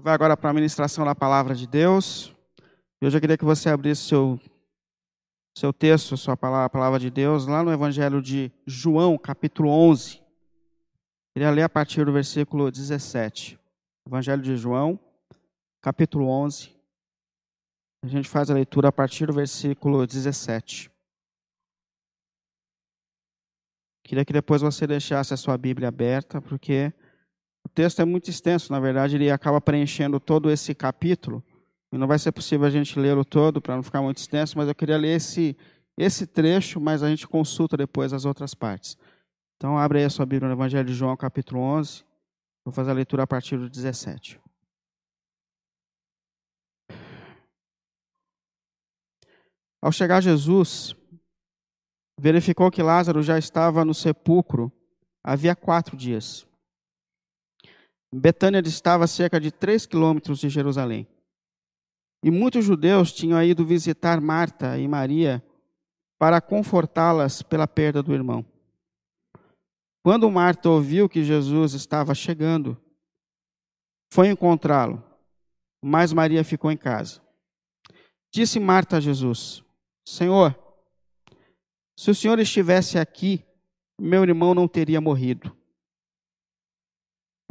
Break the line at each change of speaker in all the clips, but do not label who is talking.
Vai agora para a ministração da palavra de Deus. Eu queria que você abrisse seu, seu texto, sua palavra, a palavra de Deus, lá no Evangelho de João, capítulo 11. Eu queria ler a partir do versículo 17. Evangelho de João, capítulo 11. A gente faz a leitura a partir do versículo 17. Queria que depois você deixasse a sua Bíblia aberta, porque o texto é muito extenso, na verdade, ele acaba preenchendo todo esse capítulo. E não vai ser possível a gente lê-lo todo para não ficar muito extenso, mas eu queria ler esse, esse trecho, mas a gente consulta depois as outras partes. Então, abre aí a sua Bíblia no Evangelho de João, capítulo 11. Vou fazer a leitura a partir do 17. Ao chegar Jesus, verificou que Lázaro já estava no sepulcro havia quatro dias. Betânia distava cerca de três quilômetros de Jerusalém. E muitos judeus tinham ido visitar Marta e Maria para confortá-las pela perda do irmão. Quando Marta ouviu que Jesus estava chegando, foi encontrá-lo, mas Maria ficou em casa. Disse Marta a Jesus: Senhor, se o Senhor estivesse aqui, meu irmão não teria morrido.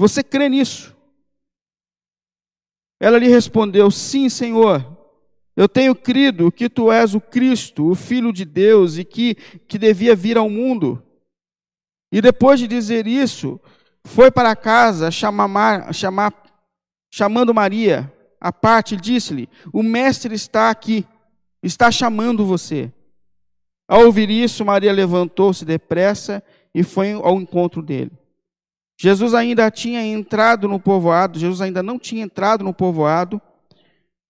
Você crê nisso? Ela lhe respondeu: Sim, Senhor. Eu tenho crido que tu és o Cristo, o Filho de Deus, e que, que devia vir ao mundo. E depois de dizer isso, foi para casa chamar, chamar, chamando Maria à parte, disse-lhe: O Mestre está aqui, está chamando você. Ao ouvir isso, Maria levantou-se depressa e foi ao encontro dele. Jesus ainda tinha entrado no povoado, Jesus ainda não tinha entrado no povoado,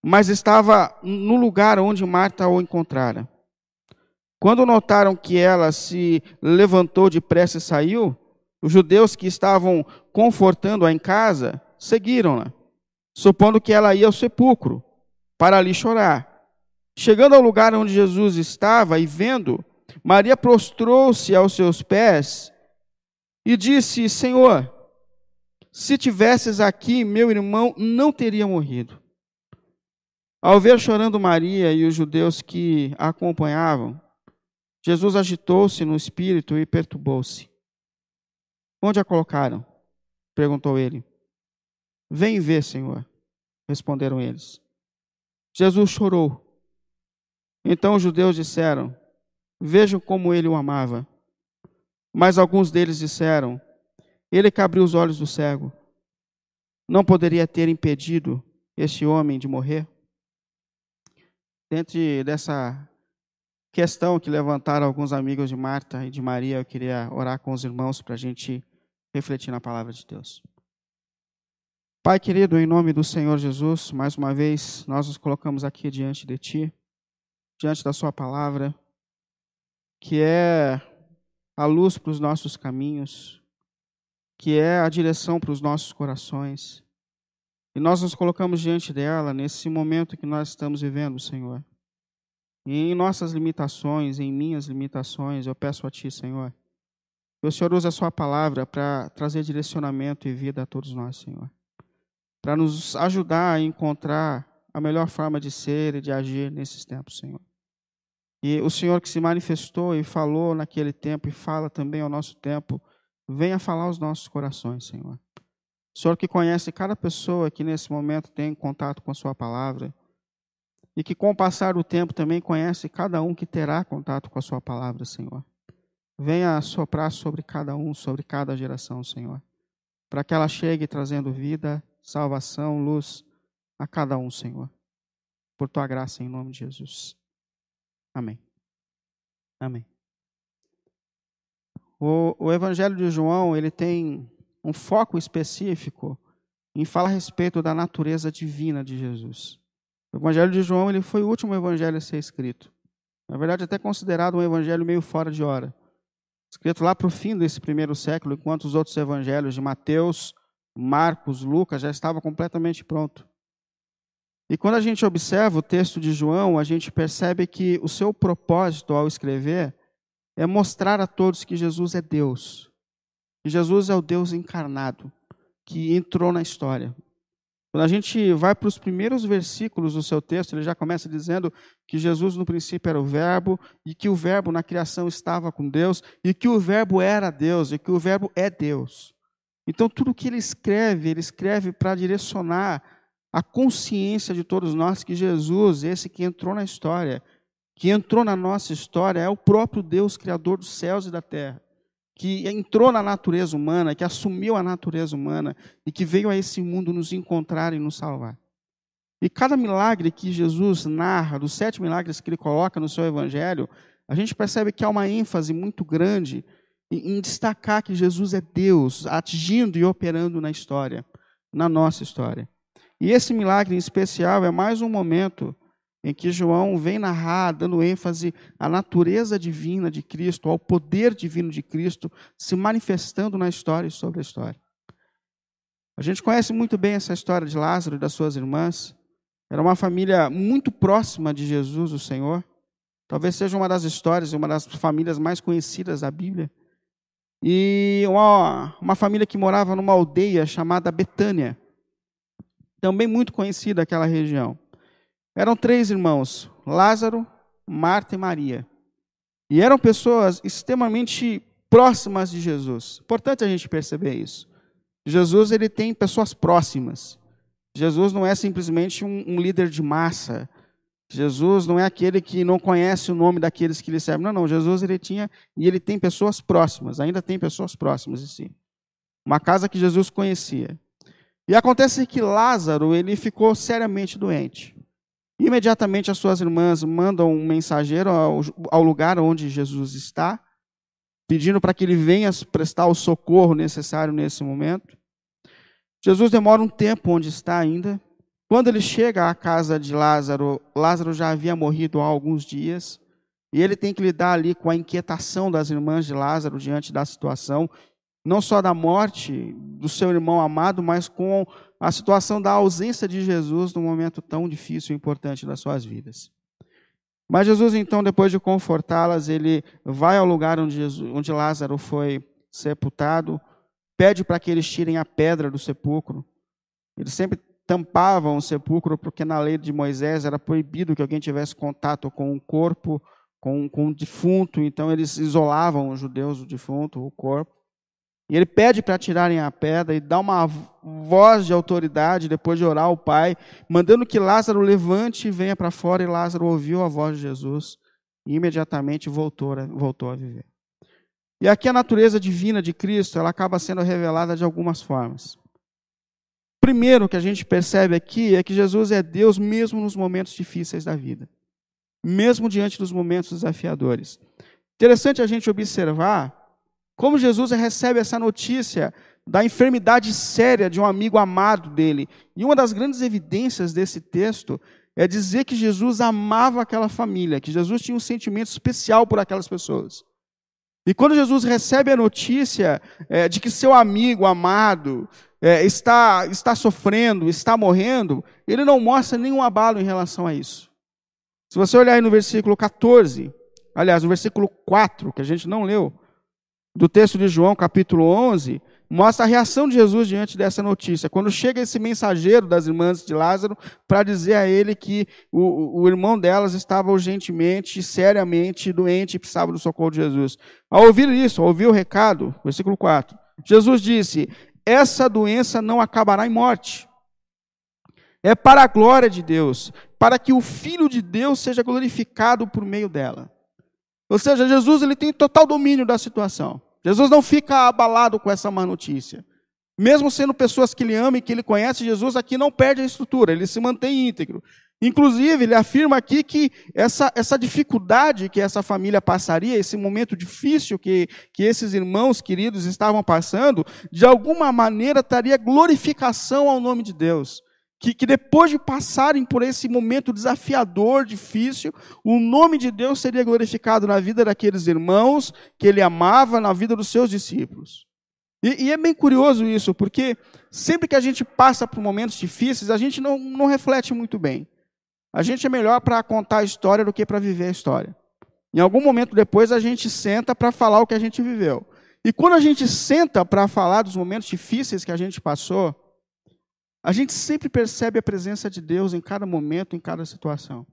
mas estava no lugar onde Marta o encontrara. Quando notaram que ela se levantou depressa e saiu, os judeus que estavam confortando-a em casa seguiram-na, supondo que ela ia ao sepulcro para ali chorar. Chegando ao lugar onde Jesus estava e vendo, Maria prostrou-se aos seus pés e disse: Senhor, se tivesses aqui, meu irmão não teria morrido. Ao ver chorando Maria e os judeus que a acompanhavam, Jesus agitou-se no espírito e perturbou-se. Onde a colocaram? perguntou ele. Vem ver, Senhor, responderam eles. Jesus chorou. Então os judeus disseram: Vejam como ele o amava. Mas alguns deles disseram: Ele que abriu os olhos do cego, não poderia ter impedido este homem de morrer? Dentro dessa questão que levantaram alguns amigos de Marta e de Maria, eu queria orar com os irmãos para a gente refletir na palavra de Deus. Pai querido, em nome do Senhor Jesus, mais uma vez nós nos colocamos aqui diante de Ti, diante da Sua palavra, que é a luz para os nossos caminhos, que é a direção para os nossos corações. E nós nos colocamos diante dela nesse momento que nós estamos vivendo, Senhor. E em nossas limitações, em minhas limitações, eu peço a Ti, Senhor, que o Senhor use a Sua palavra para trazer direcionamento e vida a todos nós, Senhor. Para nos ajudar a encontrar a melhor forma de ser e de agir nesses tempos, Senhor. E o Senhor que se manifestou e falou naquele tempo e fala também ao nosso tempo, venha falar aos nossos corações, Senhor. O Senhor que conhece cada pessoa que nesse momento tem contato com a Sua palavra e que com o passar do tempo também conhece cada um que terá contato com a Sua palavra, Senhor. Venha soprar sobre cada um, sobre cada geração, Senhor, para que ela chegue trazendo vida, salvação, luz a cada um, Senhor. Por Tua graça, em nome de Jesus. Amém. Amém. O, o Evangelho de João ele tem um foco específico em falar a respeito da natureza divina de Jesus. O Evangelho de João ele foi o último evangelho a ser escrito. Na verdade, até considerado um evangelho meio fora de hora. Escrito lá para o fim desse primeiro século, enquanto os outros evangelhos de Mateus, Marcos, Lucas já estavam completamente prontos. E quando a gente observa o texto de João, a gente percebe que o seu propósito ao escrever é mostrar a todos que Jesus é Deus. Que Jesus é o Deus encarnado, que entrou na história. Quando a gente vai para os primeiros versículos do seu texto, ele já começa dizendo que Jesus no princípio era o Verbo, e que o Verbo na criação estava com Deus, e que o Verbo era Deus, e que o Verbo é Deus. Então, tudo que ele escreve, ele escreve para direcionar a consciência de todos nós que Jesus, esse que entrou na história, que entrou na nossa história, é o próprio Deus, Criador dos céus e da terra, que entrou na natureza humana, que assumiu a natureza humana e que veio a esse mundo nos encontrar e nos salvar. E cada milagre que Jesus narra, dos sete milagres que ele coloca no seu evangelho, a gente percebe que há uma ênfase muito grande em destacar que Jesus é Deus, agindo e operando na história, na nossa história. E esse milagre em especial é mais um momento em que João vem narrar, dando ênfase à natureza divina de Cristo, ao poder divino de Cristo se manifestando na história e sobre a história. A gente conhece muito bem essa história de Lázaro e das suas irmãs. Era uma família muito próxima de Jesus, o Senhor. Talvez seja uma das histórias, uma das famílias mais conhecidas da Bíblia. E uma, uma família que morava numa aldeia chamada Betânia também muito conhecida aquela região. Eram três irmãos, Lázaro, Marta e Maria. E eram pessoas extremamente próximas de Jesus. Importante a gente perceber isso. Jesus ele tem pessoas próximas. Jesus não é simplesmente um, um líder de massa. Jesus não é aquele que não conhece o nome daqueles que lhe servem. Não, não. Jesus ele tinha e ele tem pessoas próximas. Ainda tem pessoas próximas de si. Uma casa que Jesus conhecia. E acontece que Lázaro, ele ficou seriamente doente. Imediatamente as suas irmãs mandam um mensageiro ao, ao lugar onde Jesus está, pedindo para que ele venha prestar o socorro necessário nesse momento. Jesus demora um tempo onde está ainda. Quando ele chega à casa de Lázaro, Lázaro já havia morrido há alguns dias. E ele tem que lidar ali com a inquietação das irmãs de Lázaro diante da situação não só da morte do seu irmão amado, mas com a situação da ausência de Jesus num momento tão difícil e importante das suas vidas. Mas Jesus, então, depois de confortá-las, ele vai ao lugar onde, Jesus, onde Lázaro foi sepultado, pede para que eles tirem a pedra do sepulcro. Eles sempre tampavam o sepulcro, porque na lei de Moisés era proibido que alguém tivesse contato com o corpo, com, com o defunto, então eles isolavam os judeus, o defunto, o corpo. E ele pede para tirarem a pedra e dá uma voz de autoridade depois de orar ao Pai, mandando que Lázaro levante e venha para fora. E Lázaro ouviu a voz de Jesus e imediatamente voltou, voltou a viver. E aqui a natureza divina de Cristo, ela acaba sendo revelada de algumas formas. Primeiro que a gente percebe aqui é que Jesus é Deus mesmo nos momentos difíceis da vida, mesmo diante dos momentos desafiadores. Interessante a gente observar como Jesus recebe essa notícia da enfermidade séria de um amigo amado dele. E uma das grandes evidências desse texto é dizer que Jesus amava aquela família, que Jesus tinha um sentimento especial por aquelas pessoas. E quando Jesus recebe a notícia é, de que seu amigo amado é, está, está sofrendo, está morrendo, ele não mostra nenhum abalo em relação a isso. Se você olhar aí no versículo 14, aliás, no versículo 4, que a gente não leu, do texto de João, capítulo 11, mostra a reação de Jesus diante dessa notícia. Quando chega esse mensageiro das irmãs de Lázaro para dizer a ele que o, o irmão delas estava urgentemente, seriamente doente e precisava do socorro de Jesus. Ao ouvir isso, ao ouvir o recado, versículo 4, Jesus disse: Essa doença não acabará em morte. É para a glória de Deus, para que o Filho de Deus seja glorificado por meio dela. Ou seja, Jesus ele tem total domínio da situação. Jesus não fica abalado com essa má notícia. Mesmo sendo pessoas que ele ama e que ele conhece, Jesus aqui não perde a estrutura, ele se mantém íntegro. Inclusive, ele afirma aqui que essa, essa dificuldade que essa família passaria, esse momento difícil que, que esses irmãos queridos estavam passando, de alguma maneira traria glorificação ao nome de Deus. Que, que depois de passarem por esse momento desafiador, difícil, o nome de Deus seria glorificado na vida daqueles irmãos que ele amava, na vida dos seus discípulos. E, e, é bem curioso isso, porque sempre que a gente passa por momentos difíceis, a gente não, não reflete muito bem. A gente é melhor para contar a história do que para viver a história. Em algum momento depois a gente senta para falar o que a gente viveu. E quando a gente senta para falar dos momentos difíceis que a gente passou, a gente sempre percebe a presença de Deus em cada momento, em cada situação.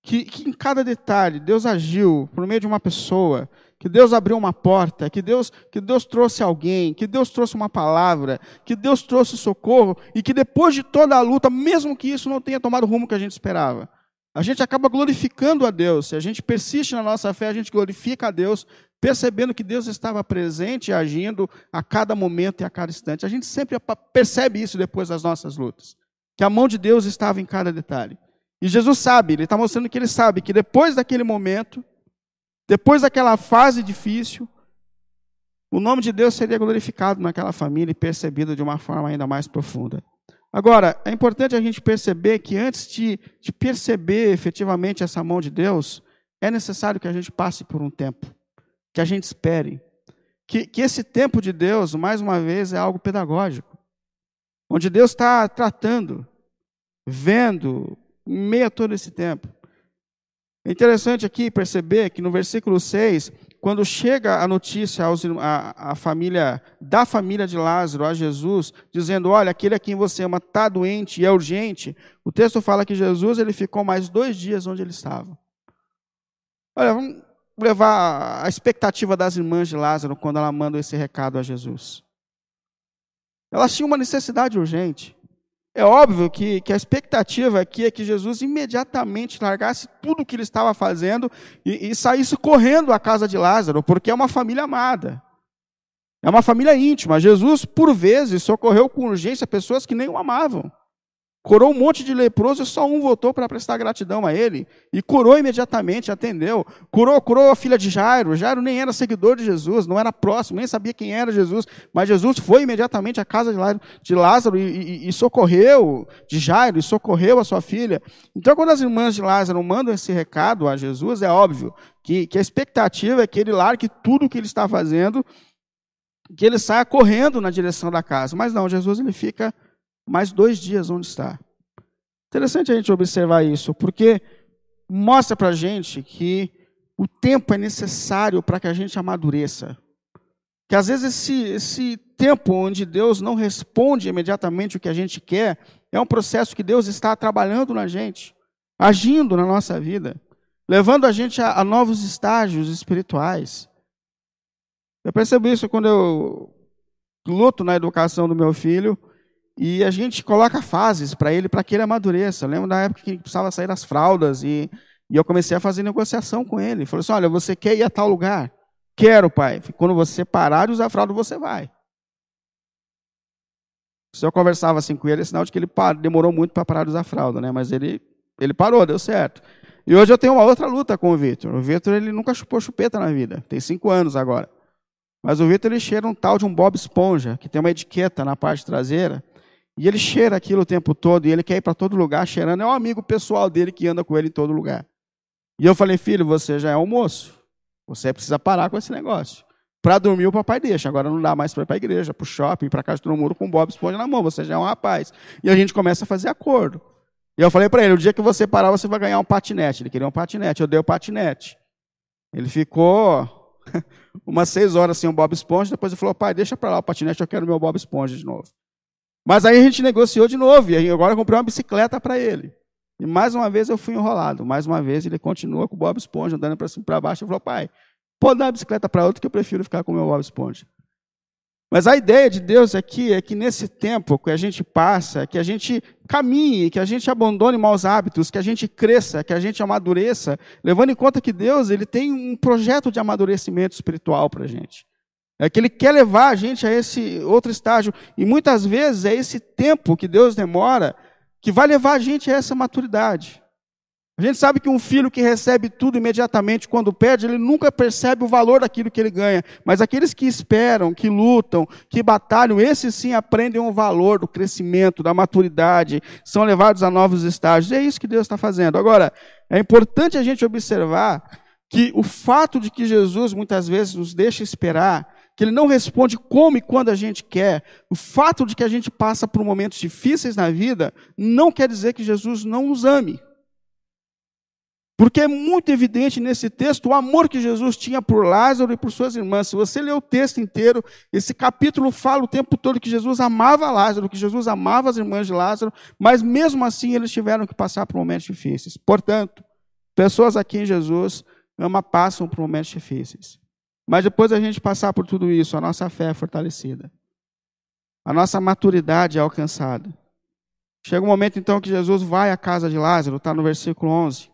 Que, que em cada detalhe Deus agiu por meio de uma pessoa, que Deus abriu uma porta, que Deus, que Deus trouxe alguém, que Deus trouxe uma palavra, que Deus trouxe socorro e que depois de toda a luta, mesmo que isso não tenha tomado o rumo que a gente esperava, a gente acaba glorificando a Deus. Se a gente persiste na nossa fé, a gente glorifica a Deus, percebendo que Deus estava presente e agindo a cada momento e a cada instante. A gente sempre percebe isso depois das nossas lutas, que a mão de Deus estava em cada detalhe. E Jesus sabe, ele está mostrando que ele sabe que depois daquele momento, depois daquela fase difícil, o nome de Deus seria glorificado naquela família e percebido de uma forma ainda mais profunda. Agora, é importante a gente perceber que antes de, de perceber efetivamente essa mão de Deus, é necessário que a gente passe por um tempo, que a gente espere. Que, que esse tempo de Deus, mais uma vez, é algo pedagógico, onde Deus está tratando, vendo, em meio a todo esse tempo. É interessante aqui perceber que no versículo 6, quando chega a notícia aos, a, a, família, da família de Lázaro a Jesus, dizendo: Olha, aquele a quem você ama está doente e é urgente, o texto fala que Jesus ele ficou mais dois dias onde ele estava. Olha, vamos levar a expectativa das irmãs de Lázaro quando ela manda esse recado a Jesus. Elas tinham uma necessidade urgente. É óbvio que, que a expectativa aqui é que Jesus imediatamente largasse tudo o que ele estava fazendo e, e saísse correndo à casa de Lázaro, porque é uma família amada. É uma família íntima. Jesus, por vezes, socorreu com urgência pessoas que nem o amavam. Curou um monte de leproso e só um voltou para prestar gratidão a ele. E curou imediatamente, atendeu. Curou, curou a filha de Jairo. Jairo nem era seguidor de Jesus, não era próximo, nem sabia quem era Jesus. Mas Jesus foi imediatamente à casa de Lázaro e, e, e socorreu de Jairo, e socorreu a sua filha. Então, quando as irmãs de Lázaro mandam esse recado a Jesus, é óbvio que, que a expectativa é que ele largue tudo o que ele está fazendo, que ele saia correndo na direção da casa. Mas não, Jesus ele fica mais dois dias onde está. Interessante a gente observar isso, porque mostra para a gente que o tempo é necessário para que a gente amadureça. Que às vezes esse, esse tempo onde Deus não responde imediatamente o que a gente quer, é um processo que Deus está trabalhando na gente, agindo na nossa vida, levando a gente a, a novos estágios espirituais. Eu percebo isso quando eu luto na educação do meu filho, e a gente coloca fases para ele, para que ele amadureça. Eu lembro da época que precisava sair das fraldas e, e eu comecei a fazer negociação com ele. Falei assim: olha, você quer ir a tal lugar? Quero, pai. Quando você parar de usar fralda, você vai. Se eu conversava assim com ele, é sinal de que ele parou, demorou muito para parar de usar fralda, né? Mas ele, ele parou, deu certo. E hoje eu tenho uma outra luta com o Vitor. O Vitor ele nunca chupou chupeta na vida. Tem cinco anos agora. Mas o Vitor ele cheira um tal de um Bob Esponja, que tem uma etiqueta na parte traseira. E ele cheira aquilo o tempo todo, e ele quer ir para todo lugar cheirando. É um amigo pessoal dele que anda com ele em todo lugar. E eu falei, filho, você já é um moço. Você precisa parar com esse negócio. Para dormir, o papai deixa. Agora não dá mais para ir para a igreja, para o shopping, para casa do muro com o Bob Esponja na mão. Você já é um rapaz. E a gente começa a fazer acordo. E eu falei para ele: o dia que você parar, você vai ganhar um patinete. Ele queria um patinete. Eu dei o patinete. Ele ficou umas seis horas sem o Bob Esponja. Depois ele falou: pai, deixa para lá o patinete, eu quero meu Bob Esponja de novo. Mas aí a gente negociou de novo, e agora eu comprei uma bicicleta para ele. E mais uma vez eu fui enrolado. Mais uma vez ele continua com o Bob Esponja andando para cima e para baixo. Ele falou, pai, pode dar a bicicleta para outro que eu prefiro ficar com o meu Bob Esponja. Mas a ideia de Deus aqui é que nesse tempo que a gente passa, que a gente caminhe, que a gente abandone maus hábitos, que a gente cresça, que a gente amadureça, levando em conta que Deus ele tem um projeto de amadurecimento espiritual para a gente. É que Ele quer levar a gente a esse outro estágio. E muitas vezes é esse tempo que Deus demora que vai levar a gente a essa maturidade. A gente sabe que um filho que recebe tudo imediatamente quando perde, ele nunca percebe o valor daquilo que ele ganha. Mas aqueles que esperam, que lutam, que batalham, esses sim aprendem o valor do crescimento, da maturidade, são levados a novos estágios. E é isso que Deus está fazendo. Agora, é importante a gente observar que o fato de que Jesus muitas vezes nos deixa esperar, que ele não responde como e quando a gente quer, o fato de que a gente passa por momentos difíceis na vida, não quer dizer que Jesus não nos ame. Porque é muito evidente nesse texto o amor que Jesus tinha por Lázaro e por suas irmãs. Se você ler o texto inteiro, esse capítulo fala o tempo todo que Jesus amava Lázaro, que Jesus amava as irmãs de Lázaro, mas mesmo assim eles tiveram que passar por momentos difíceis. Portanto, pessoas aqui em Jesus ama passam por momentos difíceis. Mas depois da gente passar por tudo isso, a nossa fé é fortalecida. A nossa maturidade é alcançada. Chega um momento então que Jesus vai à casa de Lázaro, está no versículo 11.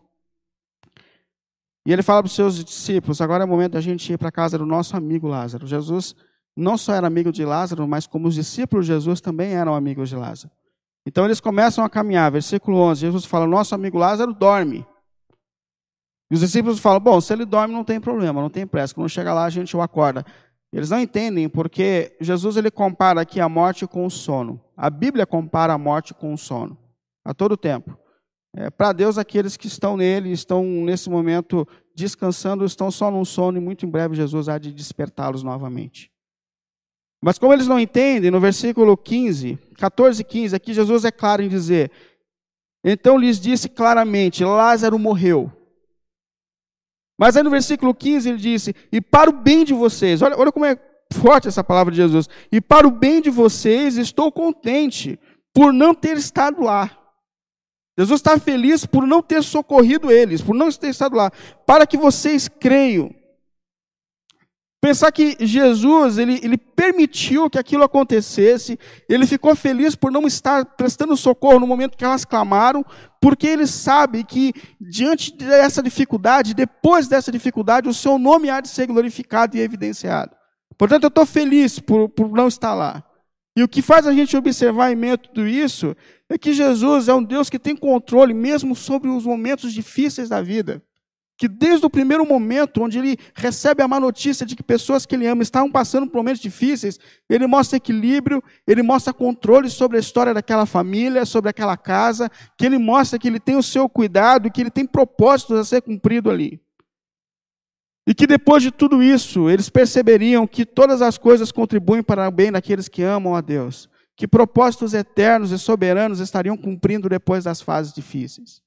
E ele fala para os seus discípulos: agora é o momento da gente ir para a casa do nosso amigo Lázaro. Jesus não só era amigo de Lázaro, mas como os discípulos de Jesus também eram amigos de Lázaro. Então eles começam a caminhar. Versículo 11: Jesus fala: Nosso amigo Lázaro dorme. E os discípulos falam: Bom, se ele dorme, não tem problema, não tem pressa. Quando chega lá, a gente o acorda. Eles não entendem porque Jesus ele compara aqui a morte com o sono. A Bíblia compara a morte com o sono a todo tempo. É, Para Deus, aqueles que estão nele, estão nesse momento descansando, estão só num sono e muito em breve Jesus há de despertá-los novamente. Mas como eles não entendem, no versículo 15, 14 e 15, aqui Jesus é claro em dizer: Então lhes disse claramente: Lázaro morreu. Mas aí no versículo 15 ele disse: E para o bem de vocês, olha, olha como é forte essa palavra de Jesus. E para o bem de vocês estou contente por não ter estado lá Jesus está feliz por não ter socorrido eles, por não ter estado lá, para que vocês creiam. Pensar que Jesus, ele, ele permitiu que aquilo acontecesse, ele ficou feliz por não estar prestando socorro no momento que elas clamaram, porque ele sabe que diante dessa dificuldade, depois dessa dificuldade, o seu nome há de ser glorificado e evidenciado. Portanto, eu estou feliz por, por não estar lá. E o que faz a gente observar em meio a tudo isso é que Jesus é um Deus que tem controle mesmo sobre os momentos difíceis da vida. Que desde o primeiro momento, onde ele recebe a má notícia de que pessoas que ele ama estavam passando por momentos difíceis, ele mostra equilíbrio, ele mostra controle sobre a história daquela família, sobre aquela casa, que ele mostra que ele tem o seu cuidado, que ele tem propósitos a ser cumprido ali. E que depois de tudo isso, eles perceberiam que todas as coisas contribuem para o bem daqueles que amam a Deus. Que propósitos eternos e soberanos estariam cumprindo depois das fases difíceis.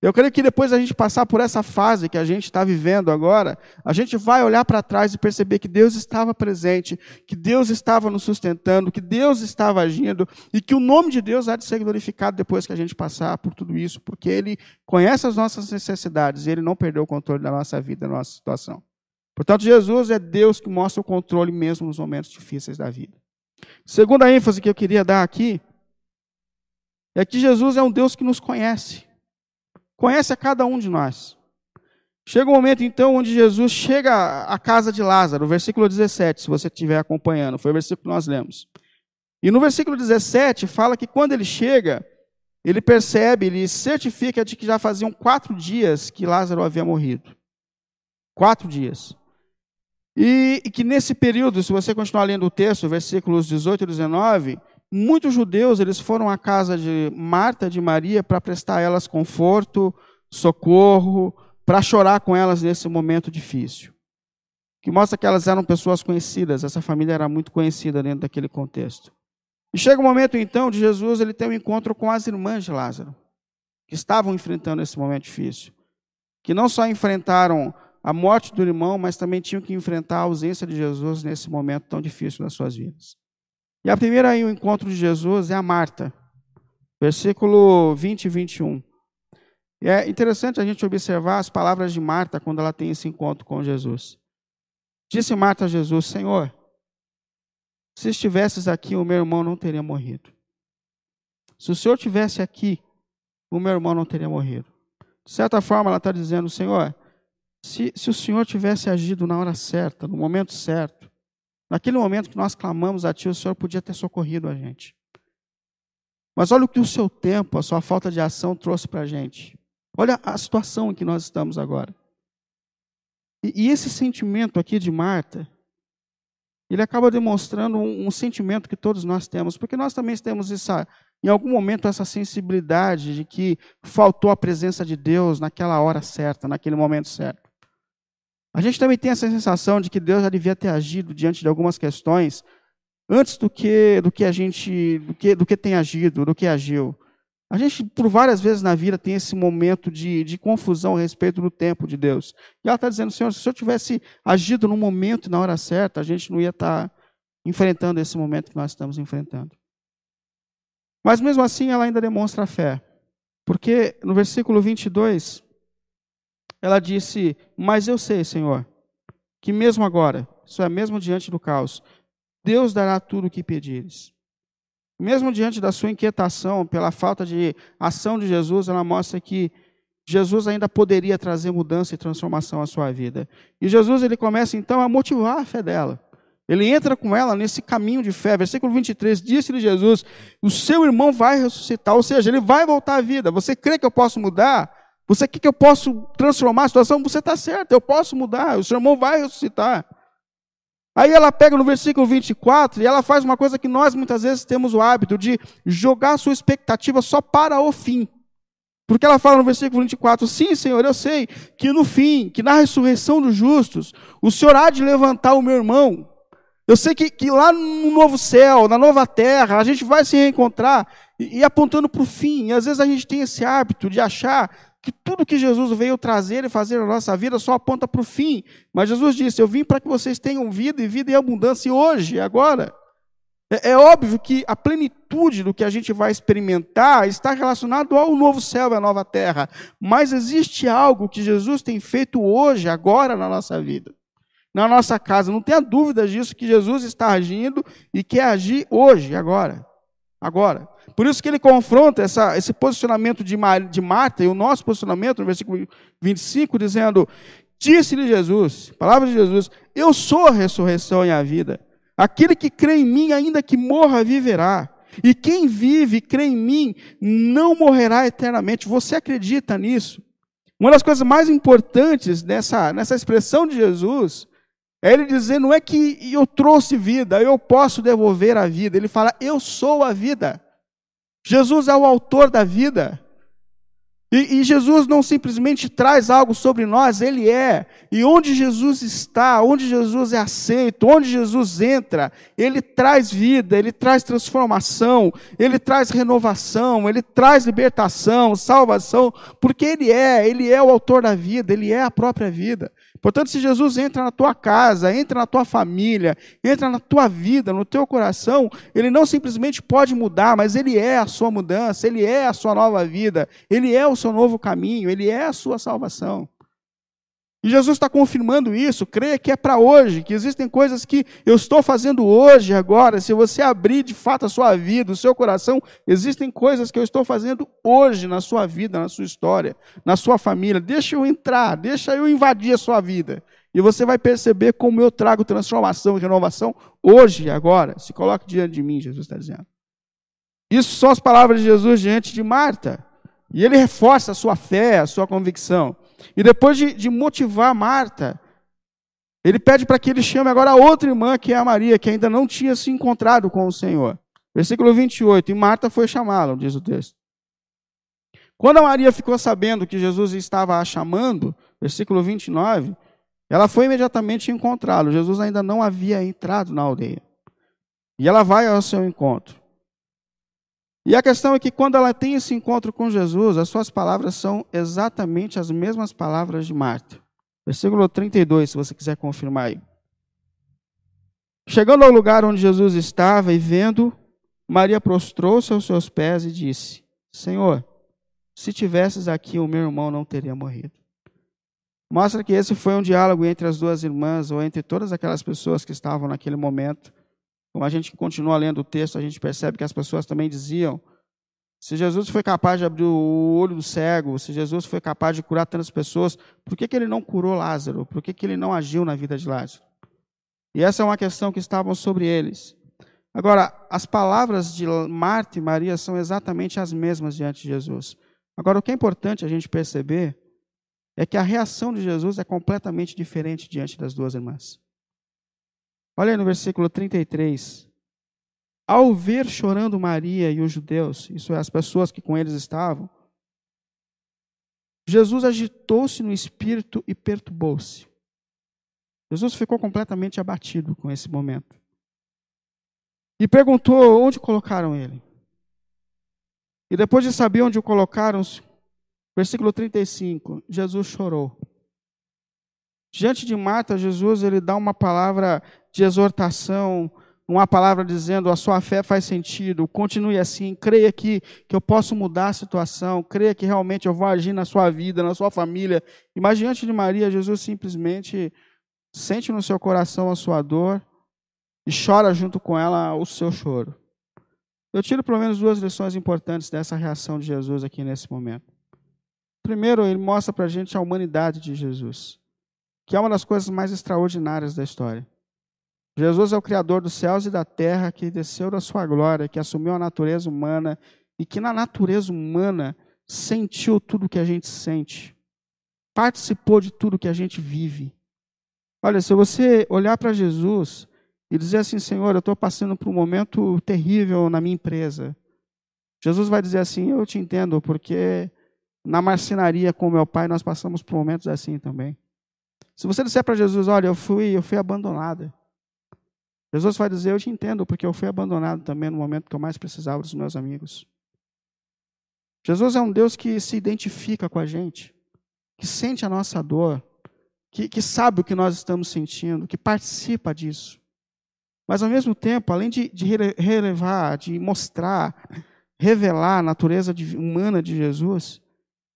Eu creio que depois da gente passar por essa fase que a gente está vivendo agora, a gente vai olhar para trás e perceber que Deus estava presente, que Deus estava nos sustentando, que Deus estava agindo e que o nome de Deus há de ser glorificado depois que a gente passar por tudo isso, porque Ele conhece as nossas necessidades e Ele não perdeu o controle da nossa vida, da nossa situação. Portanto, Jesus é Deus que mostra o controle mesmo nos momentos difíceis da vida. Segunda ênfase que eu queria dar aqui é que Jesus é um Deus que nos conhece conhece a cada um de nós. Chega um momento, então, onde Jesus chega à casa de Lázaro, versículo 17, se você estiver acompanhando, foi o versículo que nós lemos. E no versículo 17 fala que quando ele chega, ele percebe, ele certifica de que já faziam quatro dias que Lázaro havia morrido. Quatro dias. E, e que nesse período, se você continuar lendo o texto, versículos 18 e 19, muitos judeus eles foram à casa de Marta de Maria para prestar a elas conforto, socorro, para chorar com elas nesse momento difícil. Que mostra que elas eram pessoas conhecidas, essa família era muito conhecida dentro daquele contexto. E chega o momento então de Jesus ele ter um encontro com as irmãs de Lázaro, que estavam enfrentando esse momento difícil, que não só enfrentaram a morte do irmão, mas também tinham que enfrentar a ausência de Jesus nesse momento tão difícil das suas vidas. E a primeira aí, o encontro de Jesus é a Marta, versículo 20 e 21. E é interessante a gente observar as palavras de Marta quando ela tem esse encontro com Jesus. Disse Marta a Jesus: Senhor, se estivesses aqui, o meu irmão não teria morrido. Se o Senhor estivesse aqui, o meu irmão não teria morrido. De certa forma, ela está dizendo: Senhor, se, se o Senhor tivesse agido na hora certa, no momento certo, Naquele momento que nós clamamos a Ti, o Senhor podia ter socorrido a gente. Mas olha o que o seu tempo, a sua falta de ação trouxe para a gente. Olha a situação em que nós estamos agora. E, e esse sentimento aqui de Marta, ele acaba demonstrando um, um, sentimento que todos nós temos, porque nós também temos essa, em algum momento essa sensibilidade de que faltou a presença de Deus naquela hora certa, naquele momento certo. A gente também tem essa sensação de que Deus já devia ter agido diante de algumas questões antes do que do que a gente do que do que tem agido, do que agiu. A gente, por várias vezes na vida, tem esse momento de, de confusão a respeito do tempo de Deus. E ela está dizendo, Senhor, se eu tivesse agido no momento e na hora certa, a gente não ia estar tá enfrentando esse momento que nós estamos enfrentando. Mas mesmo assim, ela ainda demonstra fé. Porque no versículo 22, ela disse: Mas eu sei, Senhor, que mesmo agora, isso é, mesmo diante do caos, Deus dará tudo o que pedires. Mesmo diante da sua inquietação pela falta de ação de Jesus, ela mostra que Jesus ainda poderia trazer mudança e transformação à sua vida. E Jesus ele começa então a motivar a fé dela. Ele entra com ela nesse caminho de fé. Versículo 23, disse-lhe Jesus: O seu irmão vai ressuscitar, ou seja, ele vai voltar à vida. Você crê que eu posso mudar? Você quer que eu possa transformar a situação? Você está certo, eu posso mudar. O seu irmão vai ressuscitar. Aí ela pega no versículo 24 e ela faz uma coisa que nós muitas vezes temos o hábito de jogar sua expectativa só para o fim. Porque ela fala no versículo 24: Sim, Senhor, eu sei que no fim, que na ressurreição dos justos, o Senhor há de levantar o meu irmão. Eu sei que, que lá no novo céu, na nova terra, a gente vai se reencontrar e, e apontando para o fim. E às vezes a gente tem esse hábito de achar que tudo que Jesus veio trazer e fazer na nossa vida só aponta para o fim. Mas Jesus disse: Eu vim para que vocês tenham vida e vida em abundância hoje, agora. É, é, óbvio que a plenitude do que a gente vai experimentar está relacionado ao novo céu e à nova terra. Mas existe algo que Jesus tem feito hoje, agora na nossa vida, na nossa casa. Não tenha dúvida disso, que Jesus está agindo e quer agir hoje, agora. Agora. Por isso que ele confronta essa, esse posicionamento de, Mar, de Marta e o nosso posicionamento no versículo 25, dizendo: Disse-lhe Jesus, palavra de Jesus, eu sou a ressurreição e a vida. Aquele que crê em mim, ainda que morra, viverá. E quem vive e crê em mim, não morrerá eternamente. Você acredita nisso? Uma das coisas mais importantes nessa, nessa expressão de Jesus é ele dizer: não é que eu trouxe vida, eu posso devolver a vida. Ele fala: eu sou a vida. Jesus é o autor da vida. E, e, Jesus não simplesmente traz algo sobre nós, Ele é. E onde Jesus está, onde Jesus é aceito, onde Jesus entra, Ele traz vida, Ele traz transformação, Ele traz renovação, Ele traz libertação, salvação, porque Ele é, Ele é o autor da vida, Ele é a própria vida. Portanto, se Jesus entra na tua casa, entra na tua família, entra na tua vida, no teu coração, ele não simplesmente pode mudar, mas ele é a sua mudança, ele é a sua nova vida, ele é o seu novo caminho, ele é a sua salvação. E Jesus está confirmando isso, creia que é para hoje, que existem coisas que eu estou fazendo hoje, agora. Se você abrir de fato a sua vida, o seu coração, existem coisas que eu estou fazendo hoje na sua vida, na sua história, na sua família. Deixa eu entrar, deixa eu invadir a sua vida. E você vai perceber como eu trago transformação e renovação hoje, agora. Se coloque diante de mim, Jesus está dizendo. Isso são as palavras de Jesus diante de Marta. E ele reforça a sua fé, a sua convicção. E depois de, de motivar Marta, ele pede para que ele chame agora a outra irmã, que é a Maria, que ainda não tinha se encontrado com o Senhor. Versículo 28. E Marta foi chamá-lo, diz o texto. Quando a Maria ficou sabendo que Jesus estava a chamando, versículo 29, ela foi imediatamente encontrá-lo. Jesus ainda não havia entrado na aldeia. E ela vai ao seu encontro. E a questão é que quando ela tem esse encontro com Jesus, as suas palavras são exatamente as mesmas palavras de Marta. Versículo 32, se você quiser confirmar aí. Chegando ao lugar onde Jesus estava e vendo, Maria prostrou-se aos seus pés e disse: Senhor, se tivesses aqui, o meu irmão não teria morrido. Mostra que esse foi um diálogo entre as duas irmãs, ou entre todas aquelas pessoas que estavam naquele momento, como a gente continua lendo o texto, a gente percebe que as pessoas também diziam: se Jesus foi capaz de abrir o olho do cego, se Jesus foi capaz de curar tantas pessoas, por que, que ele não curou Lázaro? Por que, que ele não agiu na vida de Lázaro? E essa é uma questão que estavam sobre eles. Agora, as palavras de Marta e Maria são exatamente as mesmas diante de Jesus. Agora, o que é importante a gente perceber é que a reação de Jesus é completamente diferente diante das duas irmãs. Olha aí no versículo 33. Ao ver chorando Maria e os judeus, isso é, as pessoas que com eles estavam, Jesus agitou-se no espírito e perturbou-se. Jesus ficou completamente abatido com esse momento. E perguntou onde colocaram ele. E depois de saber onde o colocaram, versículo 35, Jesus chorou. Diante de Marta, Jesus ele dá uma palavra de exortação, uma palavra dizendo a sua fé faz sentido, continue assim, creia que, que eu posso mudar a situação, creia que realmente eu vou agir na sua vida, na sua família. Mas diante de Maria, Jesus simplesmente sente no seu coração a sua dor e chora junto com ela o seu choro. Eu tiro pelo menos duas lições importantes dessa reação de Jesus aqui nesse momento. Primeiro, ele mostra para a gente a humanidade de Jesus, que é uma das coisas mais extraordinárias da história. Jesus é o Criador dos céus e da terra, que desceu da sua glória, que assumiu a natureza humana e que na natureza humana sentiu tudo o que a gente sente, participou de tudo que a gente vive. Olha, se você olhar para Jesus e dizer assim, Senhor, eu estou passando por um momento terrível na minha empresa. Jesus vai dizer assim, eu te entendo, porque na marcenaria com meu pai nós passamos por momentos assim também. Se você disser para Jesus, olha, eu fui, eu fui abandonada. Jesus vai dizer, eu te entendo, porque eu fui abandonado também no momento que eu mais precisava dos meus amigos. Jesus é um Deus que se identifica com a gente, que sente a nossa dor, que, que sabe o que nós estamos sentindo, que participa disso. Mas, ao mesmo tempo, além de, de relevar, de mostrar, revelar a natureza humana de Jesus,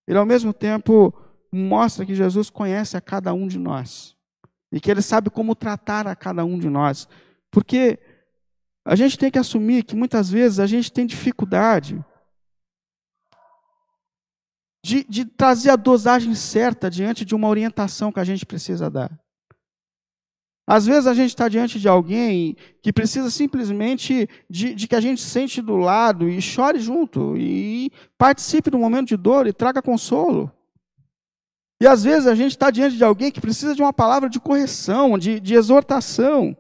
ele, ao mesmo tempo, mostra que Jesus conhece a cada um de nós e que ele sabe como tratar a cada um de nós. Porque a gente tem que assumir que muitas vezes a gente tem dificuldade de, de trazer a dosagem certa diante de uma orientação que a gente precisa dar. Às vezes a gente está diante de alguém que precisa simplesmente de, de, que a gente sente do lado e chore junto, e participe do momento de dor e traga consolo. E às vezes a gente está diante de alguém que precisa de uma palavra de correção, de, de exortação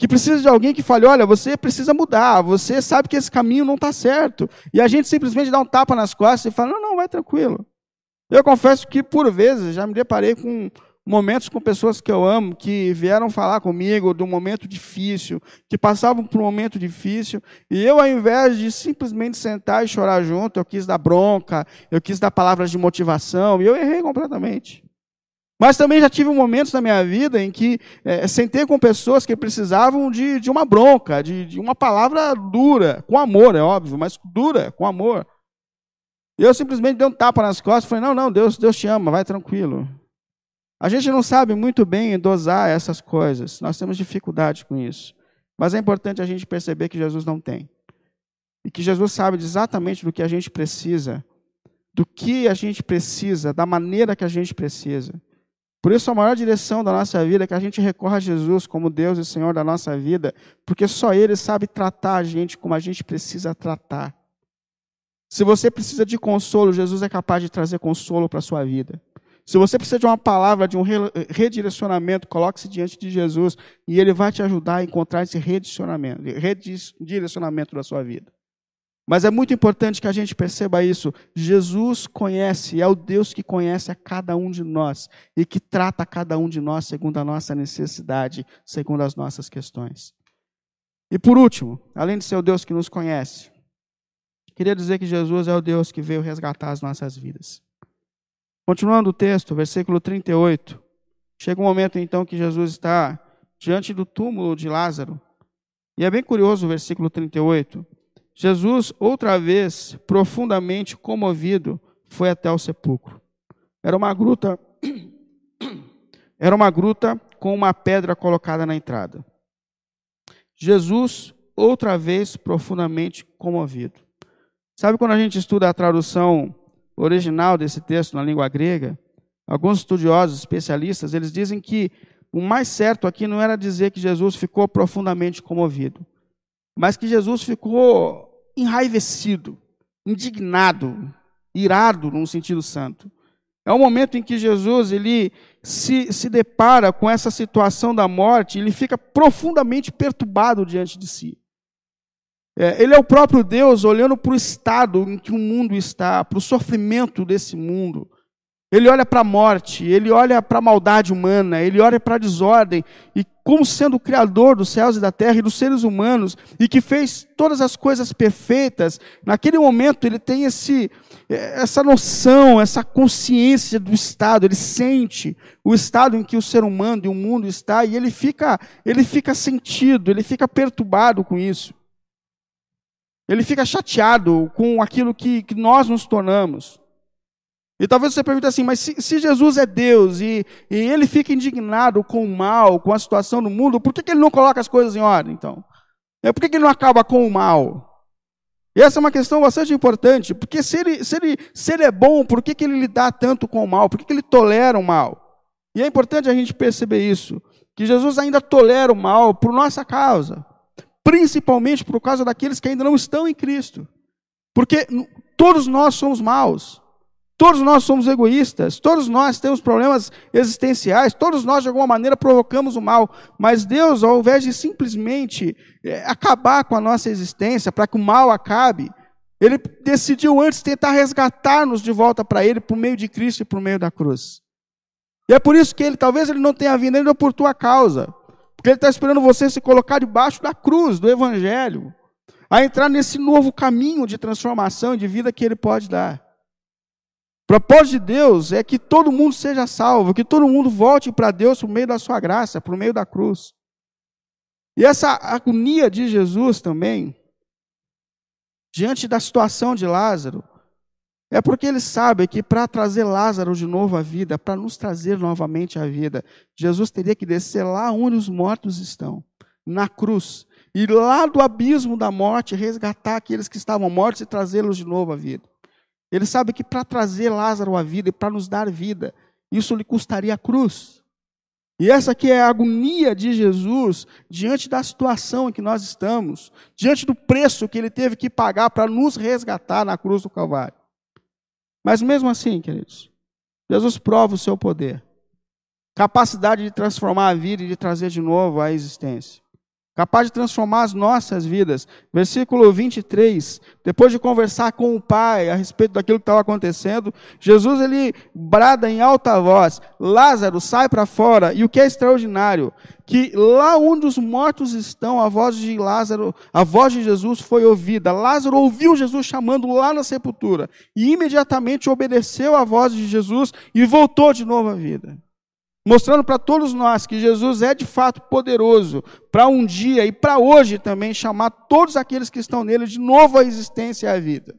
que precisa de alguém que fale: olha, você precisa mudar, você sabe que esse caminho não está certo. E a gente simplesmente dá um tapa nas costas e fala: não, não, vai tranquilo. Eu confesso que, por vezes, já me deparei com momentos com pessoas que eu amo, que vieram falar comigo de um momento difícil, que passavam por um momento difícil, e eu, ao invés de simplesmente sentar e chorar junto, eu quis dar bronca, eu quis dar palavras de motivação, e eu errei completamente. Mas também já tive momentos na minha vida em que é, sentei com pessoas que precisavam de, de uma bronca, de, de uma palavra dura, com amor, é óbvio, mas dura, com amor. E eu simplesmente dei um tapa nas costas e falei: não, não, Deus, Deus te ama, vai tranquilo. A gente não sabe muito bem dosar essas coisas, nós temos dificuldade com isso. Mas é importante a gente perceber que Jesus não tem. E que Jesus sabe exatamente do que a gente precisa, do que a gente precisa, da maneira que a gente precisa. Por isso, a maior direção da nossa vida é que a gente recorra a Jesus como Deus e Senhor da nossa vida, porque só Ele sabe tratar a gente como a gente precisa tratar. Se você precisa de consolo, Jesus é capaz de trazer consolo para a sua vida. Se você precisa de uma palavra, de um redirecionamento, coloque-se diante de Jesus e Ele vai te ajudar a encontrar esse redirecionamento, redirecionamento da sua vida. Mas é muito importante que a gente perceba isso. Jesus conhece, é o Deus que conhece a cada um de nós e que trata a cada um de nós segundo a nossa necessidade, segundo as nossas questões. E por último, além de ser o Deus que nos conhece, queria dizer que Jesus é o Deus que veio resgatar as nossas vidas. Continuando o texto, versículo 38. Chega um momento então que Jesus está diante do túmulo de Lázaro. E é bem curioso o versículo 38 Jesus, outra vez, profundamente comovido, foi até o sepulcro. Era uma gruta, era uma gruta com uma pedra colocada na entrada. Jesus, outra vez, profundamente comovido. Sabe quando a gente estuda a tradução original desse texto na língua grega? Alguns estudiosos, especialistas, eles dizem que o mais certo aqui não era dizer que Jesus ficou profundamente comovido, mas que Jesus ficou enraivecido, indignado, irado num sentido santo. É o momento em que Jesus ele se, se depara com essa situação da morte, ele fica profundamente perturbado diante de si. É, ele é o próprio Deus olhando para o estado em que o mundo está, para o sofrimento desse mundo. Ele olha para a morte, ele olha para a maldade humana, ele olha para a desordem, e como sendo o Criador dos céus e da terra e dos seres humanos, e que fez todas as coisas perfeitas, naquele momento ele tem esse, essa noção, essa consciência do estado, ele sente o estado em que o ser humano e o mundo está, e ele fica, ele fica sentido, ele fica perturbado com isso. Ele fica chateado com aquilo que, que nós nos tornamos. E talvez você pergunte assim, mas se, se Jesus é Deus e, e, ele fica indignado com o mal, com a situação do mundo, por que, que ele não coloca as coisas em ordem, então? É, por que, que ele não acaba com o mal? E essa é uma questão bastante importante, porque se ele, se ele, se ele é bom, por que, que ele lidar tanto com o mal? Por que, que ele tolera o mal? E é importante a gente perceber isso, que Jesus ainda tolera o mal por nossa causa, principalmente por causa daqueles que ainda não estão em Cristo. Porque todos nós somos maus. Todos nós somos egoístas, todos nós temos problemas existenciais, todos nós de alguma maneira provocamos o mal, mas Deus, ao invés de simplesmente é, acabar com a nossa existência, para que o mal acabe, Ele decidiu antes tentar resgatar-nos de volta para Ele por meio de Cristo e por meio da cruz. E é por isso que Ele, talvez Ele não tenha vindo ainda por tua causa, porque Ele está esperando você se colocar debaixo da cruz, do Evangelho, a entrar nesse novo caminho de transformação e de vida que Ele pode dar. Propósito de Deus é que todo mundo seja salvo, que todo mundo volte para Deus por meio da sua graça, por meio da cruz. E essa agonia de Jesus também, diante da situação de Lázaro, é porque ele sabe que para trazer Lázaro de novo à vida, para nos trazer novamente à vida, Jesus teria que descer lá onde os mortos estão, na cruz, e lá do abismo da morte resgatar aqueles que estavam mortos e trazê-los de novo à vida. Ele sabe que para trazer Lázaro à vida e para nos dar vida, isso lhe custaria a cruz. E essa aqui é a agonia de Jesus diante da situação em que nós estamos, diante do preço que ele teve que pagar para nos resgatar na cruz do Calvário. Mas mesmo assim, queridos, Jesus prova o seu poder, capacidade de transformar a vida e de trazer de novo a existência capaz de transformar as nossas vidas. Versículo 23, depois de conversar com o Pai a respeito daquilo que estava acontecendo, Jesus ele brada em alta voz: Lázaro, sai para fora. E o que é extraordinário, que lá onde os mortos estão, a voz de Lázaro, a voz de Jesus foi ouvida. Lázaro ouviu Jesus chamando lá na sepultura e imediatamente obedeceu à voz de Jesus e voltou de novo à vida mostrando para todos nós que Jesus é de fato poderoso para um dia e para hoje também chamar todos aqueles que estão nele de novo à existência e à vida.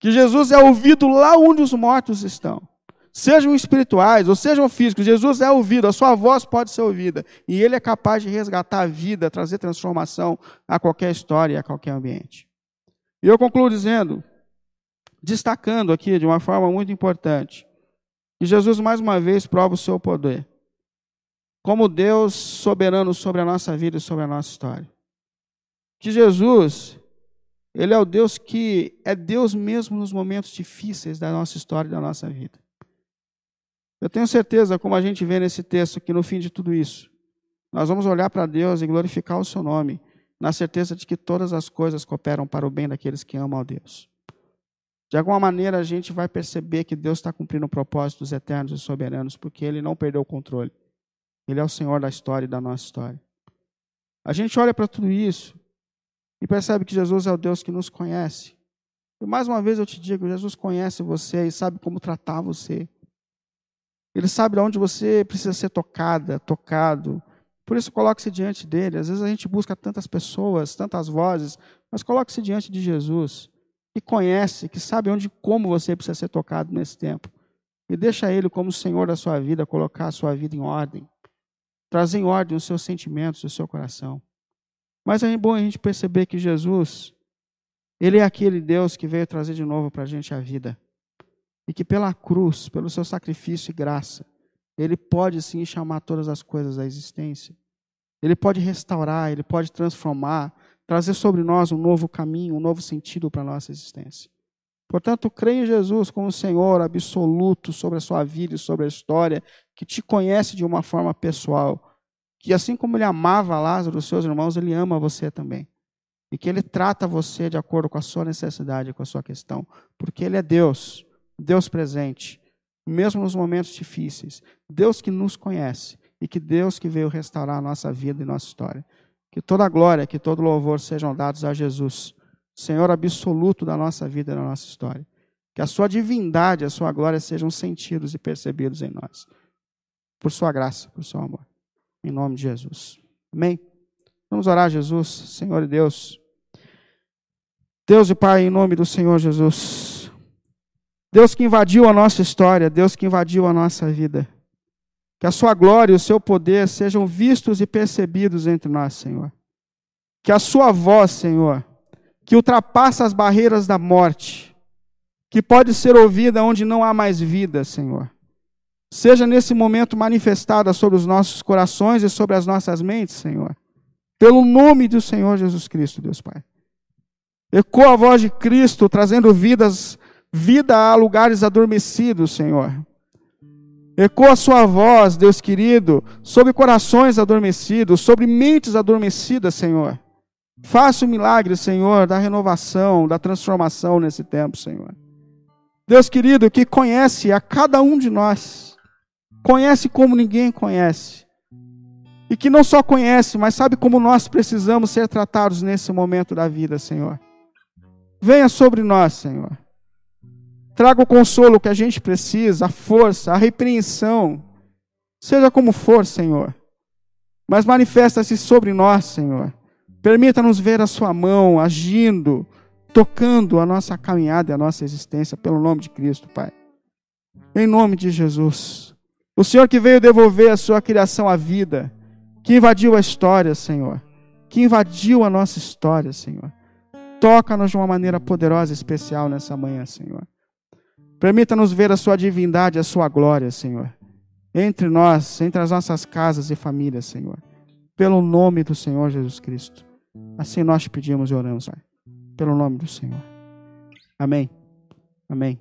Que Jesus é ouvido lá onde os mortos estão. Sejam espirituais ou sejam físicos, Jesus é ouvido, a sua voz pode ser ouvida. E ele é capaz de resgatar a vida, trazer transformação a qualquer história, a qualquer ambiente. E eu concluo dizendo, destacando aqui de uma forma muito importante, e Jesus mais uma vez prova o seu poder. Como Deus soberano sobre a nossa vida e sobre a nossa história. Que Jesus, Ele é o Deus que é Deus mesmo nos momentos difíceis da nossa história e da nossa vida. Eu tenho certeza, como a gente vê nesse texto, que no fim de tudo isso, nós vamos olhar para Deus e glorificar o seu nome, na certeza de que todas as coisas cooperam para o bem daqueles que amam a Deus. De alguma maneira a gente vai perceber que Deus está cumprindo o propósito dos eternos e soberanos, porque Ele não perdeu o controle. Ele é o Senhor da história e da nossa história. A gente olha para tudo isso e percebe que Jesus é o Deus que nos conhece. E mais uma vez eu te digo, Jesus conhece você e sabe como tratar você. Ele sabe de onde você precisa ser tocada, tocado. Por isso coloque-se diante dele. Às vezes a gente busca tantas pessoas, tantas vozes, mas coloque-se diante de Jesus que conhece, que sabe onde como você precisa ser tocado nesse tempo. E deixa Ele como Senhor da sua vida, colocar a sua vida em ordem. Trazer em ordem os seus sentimentos, o seu coração. Mas é bom a gente perceber que Jesus, Ele é aquele Deus que veio trazer de novo para a gente a vida. E que pela cruz, pelo seu sacrifício e graça, Ele pode sim chamar todas as coisas da existência. Ele pode restaurar, Ele pode transformar, trazer sobre nós um novo caminho, um novo sentido para a nossa existência. Portanto, creia em Jesus como Senhor absoluto sobre a sua vida e sobre a história, que te conhece de uma forma pessoal. Que assim como ele amava Lázaro, os seus irmãos, ele ama você também. E que ele trata você de acordo com a sua necessidade, com a sua questão. Porque ele é Deus, Deus presente, mesmo nos momentos difíceis. Deus que nos conhece e que Deus que veio restaurar a nossa vida e nossa história. Que toda glória, que todo louvor sejam dados a Jesus Senhor absoluto da nossa vida e da nossa história. Que a sua divindade, a sua glória sejam sentidos e percebidos em nós. Por sua graça, por seu amor. Em nome de Jesus. Amém? Vamos orar, Jesus, Senhor e Deus. Deus e Pai, em nome do Senhor Jesus. Deus que invadiu a nossa história, Deus que invadiu a nossa vida. Que a sua glória e o seu poder sejam vistos e percebidos entre nós, Senhor. Que a sua voz, Senhor, que ultrapassa as barreiras da morte, que pode ser ouvida onde não há mais vida, Senhor. Seja nesse momento manifestada sobre os nossos corações e sobre as nossas mentes, Senhor. Pelo nome do Senhor Jesus Cristo, Deus Pai. Ecoa a voz de Cristo, trazendo vidas, vida a lugares adormecidos, Senhor. Ecoa a sua voz, Deus querido, sobre corações adormecidos, sobre mentes adormecidas, Senhor. Faça o milagre, Senhor, da renovação, da transformação nesse tempo, Senhor. Deus querido, que conhece a cada um de nós, conhece como ninguém conhece, e que não só conhece, mas sabe como nós precisamos ser tratados nesse momento da vida, Senhor. Venha sobre nós, Senhor. Traga o consolo que a gente precisa, a força, a repreensão, seja como for, Senhor. Mas manifesta-se sobre nós, Senhor Permita-nos ver a Sua mão agindo, tocando a nossa caminhada e a nossa existência, pelo nome de Cristo, Pai. Em nome de Jesus. O Senhor que veio devolver a Sua criação à vida, que invadiu a história, Senhor, que invadiu a nossa história, Senhor. Toca-nos de uma maneira poderosa e especial nessa manhã, Senhor. Permita-nos ver a Sua divindade, a Sua glória, Senhor. Entre nós, entre as nossas casas e famílias, Senhor. Pelo nome do Senhor Jesus Cristo. Assim nós pedimos e oramos, Pai, pelo nome do Senhor. Amém. Amém.